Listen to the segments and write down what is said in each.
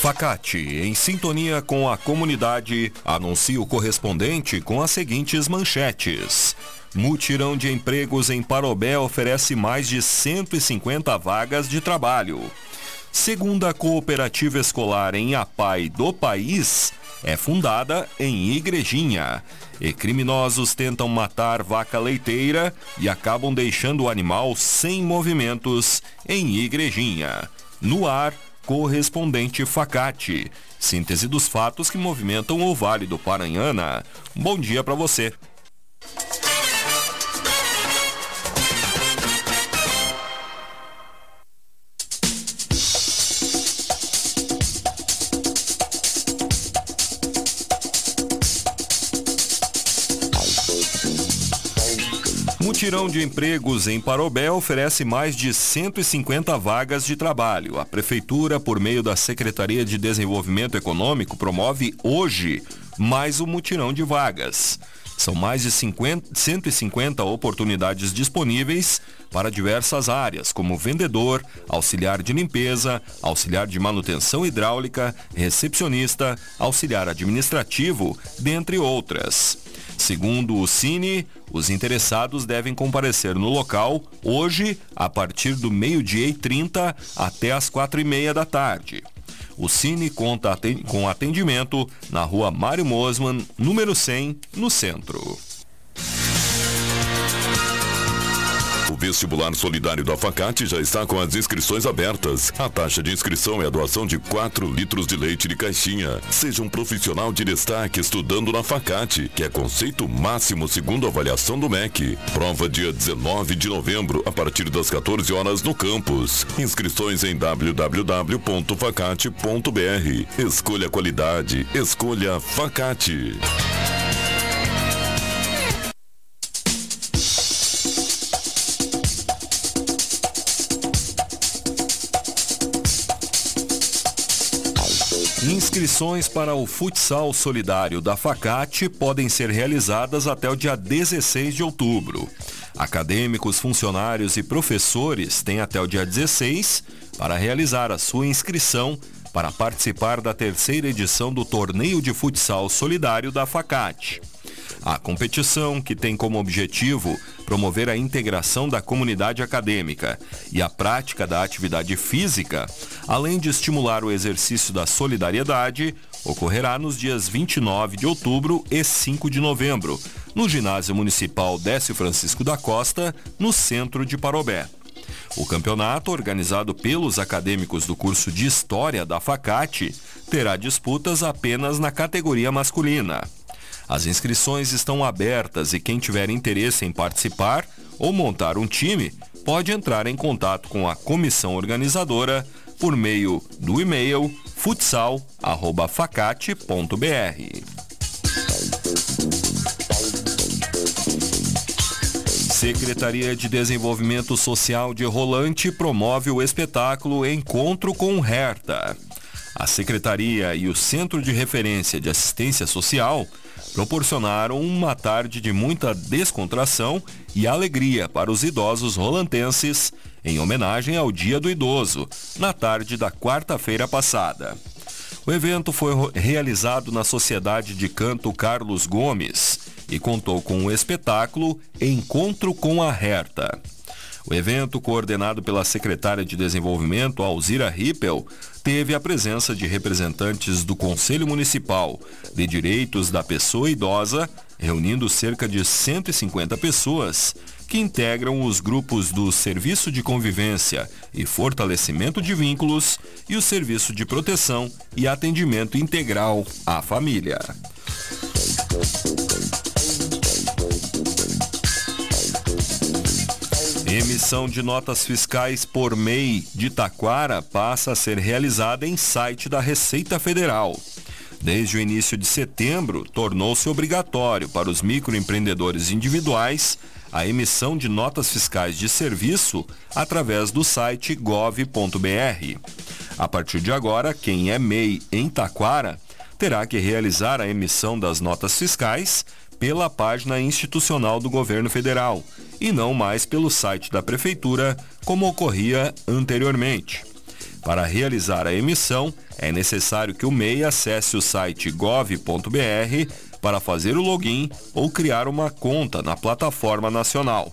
Facate, em sintonia com a comunidade, anuncia o correspondente com as seguintes manchetes. Mutirão de empregos em Parobé oferece mais de 150 vagas de trabalho. Segunda cooperativa escolar em Apai do país é fundada em Igrejinha. E criminosos tentam matar vaca leiteira e acabam deixando o animal sem movimentos em Igrejinha. No ar, correspondente Facate. Síntese dos fatos que movimentam o Vale do Paranhana. Bom dia para você. Mutirão de empregos em Parobé oferece mais de 150 vagas de trabalho. A Prefeitura, por meio da Secretaria de Desenvolvimento Econômico, promove hoje mais um mutirão de vagas. São mais de 50, 150 oportunidades disponíveis para diversas áreas, como vendedor, auxiliar de limpeza, auxiliar de manutenção hidráulica, recepcionista, auxiliar administrativo, dentre outras. Segundo o Cine, os interessados devem comparecer no local hoje, a partir do meio-dia e 30 até as quatro e meia da tarde. O Cine conta com atendimento na rua Mário Mosman, número 100, no centro. Vestibular solidário da Facate já está com as inscrições abertas. A taxa de inscrição é a doação de 4 litros de leite de caixinha. Seja um profissional de destaque estudando na Facate, que é conceito máximo segundo a avaliação do MEC. Prova dia 19 de novembro, a partir das 14 horas no campus. Inscrições em www.facate.br. Escolha qualidade, escolha Facate. Inscrições para o futsal solidário da Facate podem ser realizadas até o dia 16 de outubro. Acadêmicos, funcionários e professores têm até o dia 16 para realizar a sua inscrição para participar da terceira edição do Torneio de Futsal Solidário da Facate. A competição, que tem como objetivo promover a integração da comunidade acadêmica e a prática da atividade física, além de estimular o exercício da solidariedade, ocorrerá nos dias 29 de outubro e 5 de novembro, no Ginásio Municipal Décio Francisco da Costa, no centro de Parobé. O campeonato, organizado pelos acadêmicos do curso de História da Facate, terá disputas apenas na categoria masculina. As inscrições estão abertas e quem tiver interesse em participar ou montar um time pode entrar em contato com a comissão organizadora por meio do e-mail futsal@facate.br. Secretaria de Desenvolvimento Social de Rolante promove o espetáculo Encontro com Herta. A Secretaria e o Centro de Referência de Assistência Social proporcionaram uma tarde de muita descontração e alegria para os idosos rolantenses em homenagem ao Dia do Idoso, na tarde da quarta-feira passada. O evento foi realizado na Sociedade de Canto Carlos Gomes e contou com o espetáculo Encontro com a Herta. O evento, coordenado pela secretária de Desenvolvimento, Alzira Rippel, teve a presença de representantes do Conselho Municipal de Direitos da Pessoa Idosa, reunindo cerca de 150 pessoas que integram os grupos do Serviço de Convivência e Fortalecimento de Vínculos e o Serviço de Proteção e Atendimento Integral à Família. Emissão de notas fiscais por MEI de Taquara passa a ser realizada em site da Receita Federal. Desde o início de setembro, tornou-se obrigatório para os microempreendedores individuais a emissão de notas fiscais de serviço através do site gov.br. A partir de agora, quem é MEI em Taquara terá que realizar a emissão das notas fiscais pela página institucional do governo federal e não mais pelo site da prefeitura, como ocorria anteriormente. Para realizar a emissão, é necessário que o MEI acesse o site gov.br para fazer o login ou criar uma conta na plataforma nacional.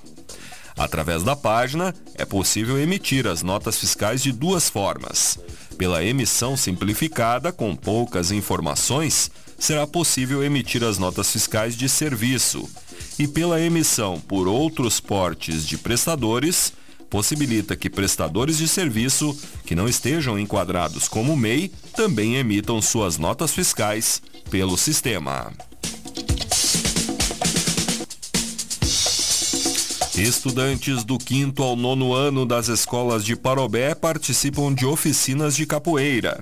Através da página, é possível emitir as notas fiscais de duas formas. Pela emissão simplificada, com poucas informações, será possível emitir as notas fiscais de serviço. E pela emissão por outros portes de prestadores, possibilita que prestadores de serviço que não estejam enquadrados como MEI também emitam suas notas fiscais pelo sistema. Estudantes do quinto ao nono ano das escolas de Parobé participam de oficinas de capoeira.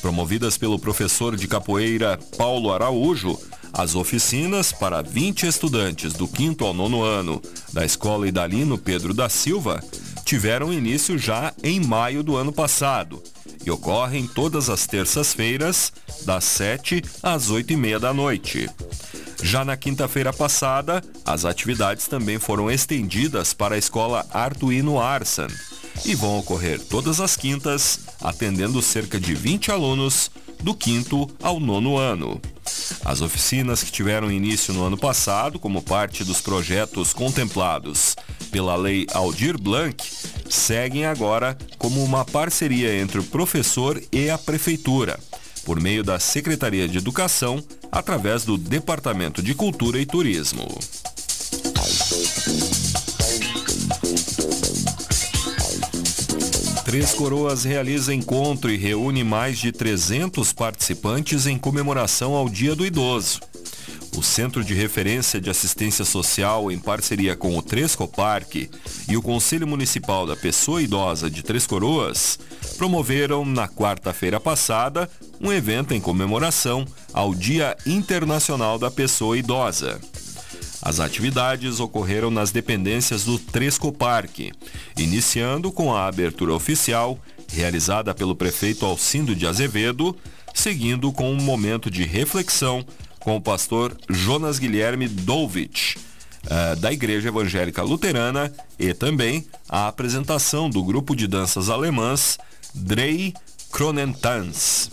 Promovidas pelo professor de capoeira Paulo Araújo, as oficinas para 20 estudantes do quinto ao nono ano da Escola Idalino Pedro da Silva tiveram início já em maio do ano passado e ocorrem todas as terças-feiras, das 7 às 8 e meia da noite. Já na quinta-feira passada, as atividades também foram estendidas para a escola Arduino Arsan e vão ocorrer todas as quintas, atendendo cerca de 20 alunos do quinto ao nono ano. As oficinas que tiveram início no ano passado, como parte dos projetos contemplados pela Lei Aldir Blanc, seguem agora como uma parceria entre o professor e a prefeitura, por meio da Secretaria de Educação, através do Departamento de Cultura e Turismo. Três Coroas realiza encontro e reúne mais de 300 participantes em comemoração ao Dia do Idoso. O Centro de Referência de Assistência Social, em parceria com o Tresco Parque e o Conselho Municipal da Pessoa Idosa de Três Coroas, promoveram na quarta-feira passada um evento em comemoração ao Dia Internacional da Pessoa Idosa. As atividades ocorreram nas dependências do Tresco Parque, iniciando com a abertura oficial, realizada pelo prefeito Alcindo de Azevedo, seguindo com um momento de reflexão com o pastor Jonas Guilherme Dolvich, uh, da Igreja Evangélica Luterana, e também a apresentação do grupo de danças alemãs Drei Kronentans.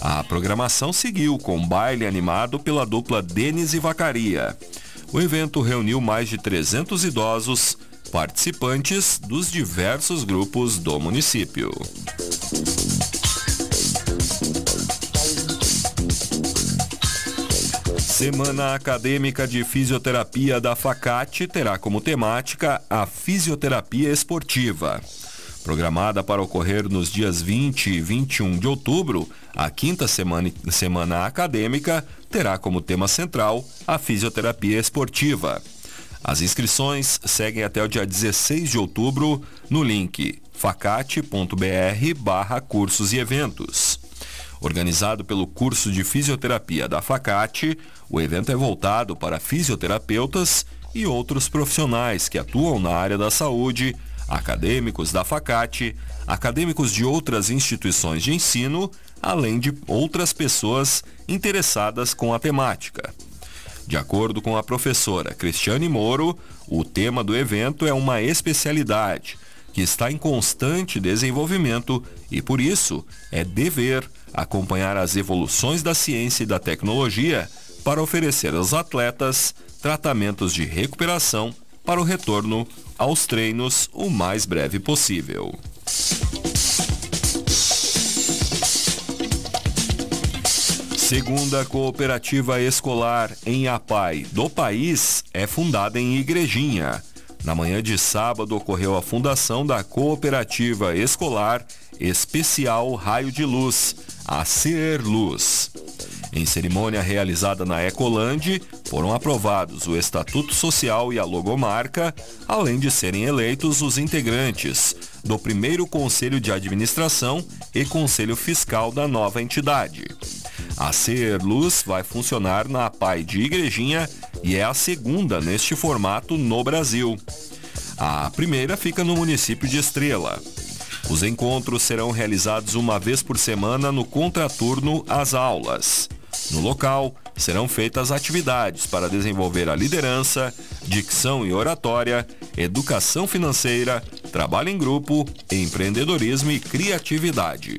A programação seguiu com baile animado pela dupla Denis e Vacaria. O evento reuniu mais de 300 idosos, participantes dos diversos grupos do município. Semana Acadêmica de Fisioterapia da Facate terá como temática a fisioterapia esportiva. Programada para ocorrer nos dias 20 e 21 de outubro, a quinta semana, semana acadêmica terá como tema central a fisioterapia esportiva. As inscrições seguem até o dia 16 de outubro no link facate.br barra cursos e eventos. Organizado pelo curso de fisioterapia da Facate, o evento é voltado para fisioterapeutas e outros profissionais que atuam na área da saúde acadêmicos da Facate, acadêmicos de outras instituições de ensino, além de outras pessoas interessadas com a temática. De acordo com a professora Cristiane Moro, o tema do evento é uma especialidade que está em constante desenvolvimento e, por isso, é dever acompanhar as evoluções da ciência e da tecnologia para oferecer aos atletas tratamentos de recuperação para o retorno aos treinos o mais breve possível. Segunda cooperativa escolar em Apai do país é fundada em Igrejinha. Na manhã de sábado ocorreu a fundação da cooperativa escolar Especial Raio de Luz, a Ser Luz. Em cerimônia realizada na Ecoland, foram aprovados o Estatuto Social e a logomarca, além de serem eleitos os integrantes do primeiro Conselho de Administração e Conselho Fiscal da nova entidade. A Ser Luz vai funcionar na PAI de Igrejinha e é a segunda neste formato no Brasil. A primeira fica no município de Estrela. Os encontros serão realizados uma vez por semana no contraturno às aulas. No local, serão feitas atividades para desenvolver a liderança, dicção e oratória, educação financeira, trabalho em grupo, empreendedorismo e criatividade.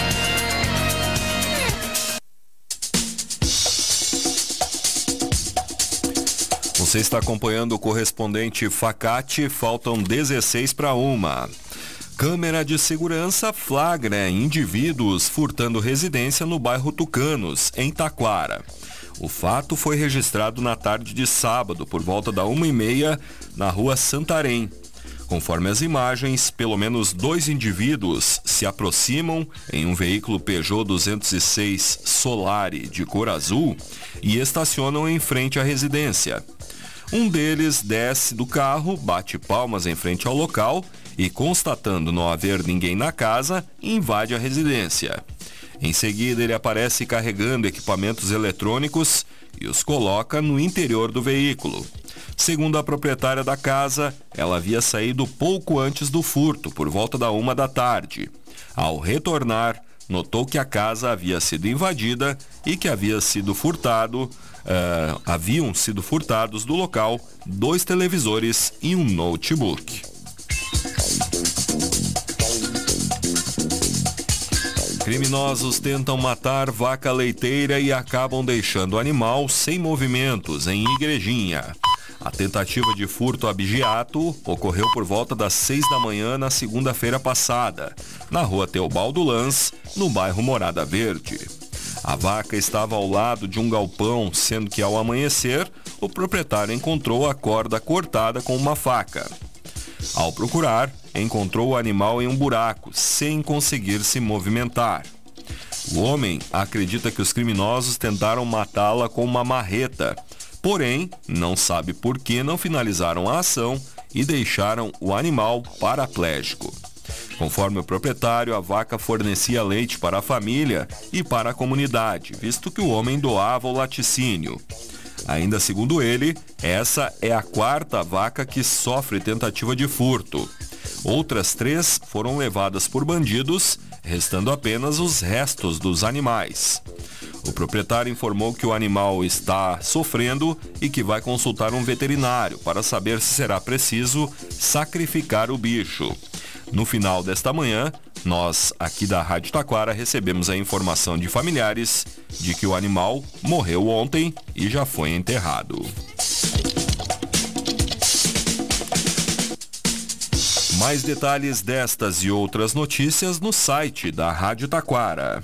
Você está acompanhando o correspondente Facate, faltam 16 para uma. Câmera de segurança flagra indivíduos furtando residência no bairro Tucanos, em Taquara. O fato foi registrado na tarde de sábado, por volta da uma e meia, na rua Santarém. Conforme as imagens, pelo menos dois indivíduos se aproximam em um veículo Peugeot 206 Solare de cor azul e estacionam em frente à residência. Um deles desce do carro, bate palmas em frente ao local e, constatando não haver ninguém na casa, invade a residência. Em seguida, ele aparece carregando equipamentos eletrônicos e os coloca no interior do veículo. Segundo a proprietária da casa, ela havia saído pouco antes do furto, por volta da uma da tarde. Ao retornar, notou que a casa havia sido invadida e que havia sido furtado uh, haviam sido furtados do local dois televisores e um notebook. Criminosos tentam matar vaca leiteira e acabam deixando o animal sem movimentos em Igrejinha. A tentativa de furto abigeato ocorreu por volta das 6 da manhã na segunda-feira passada, na rua Teobaldo Lans, no bairro Morada Verde. A vaca estava ao lado de um galpão, sendo que ao amanhecer, o proprietário encontrou a corda cortada com uma faca. Ao procurar, encontrou o animal em um buraco, sem conseguir se movimentar. O homem acredita que os criminosos tentaram matá-la com uma marreta, porém, não sabe por que não finalizaram a ação e deixaram o animal paraplégico. Conforme o proprietário, a vaca fornecia leite para a família e para a comunidade, visto que o homem doava o laticínio. Ainda segundo ele, essa é a quarta vaca que sofre tentativa de furto. Outras três foram levadas por bandidos, restando apenas os restos dos animais. O proprietário informou que o animal está sofrendo e que vai consultar um veterinário para saber se será preciso sacrificar o bicho. No final desta manhã, nós aqui da Rádio Taquara recebemos a informação de familiares de que o animal morreu ontem e já foi enterrado. Mais detalhes destas e outras notícias no site da Rádio Taquara.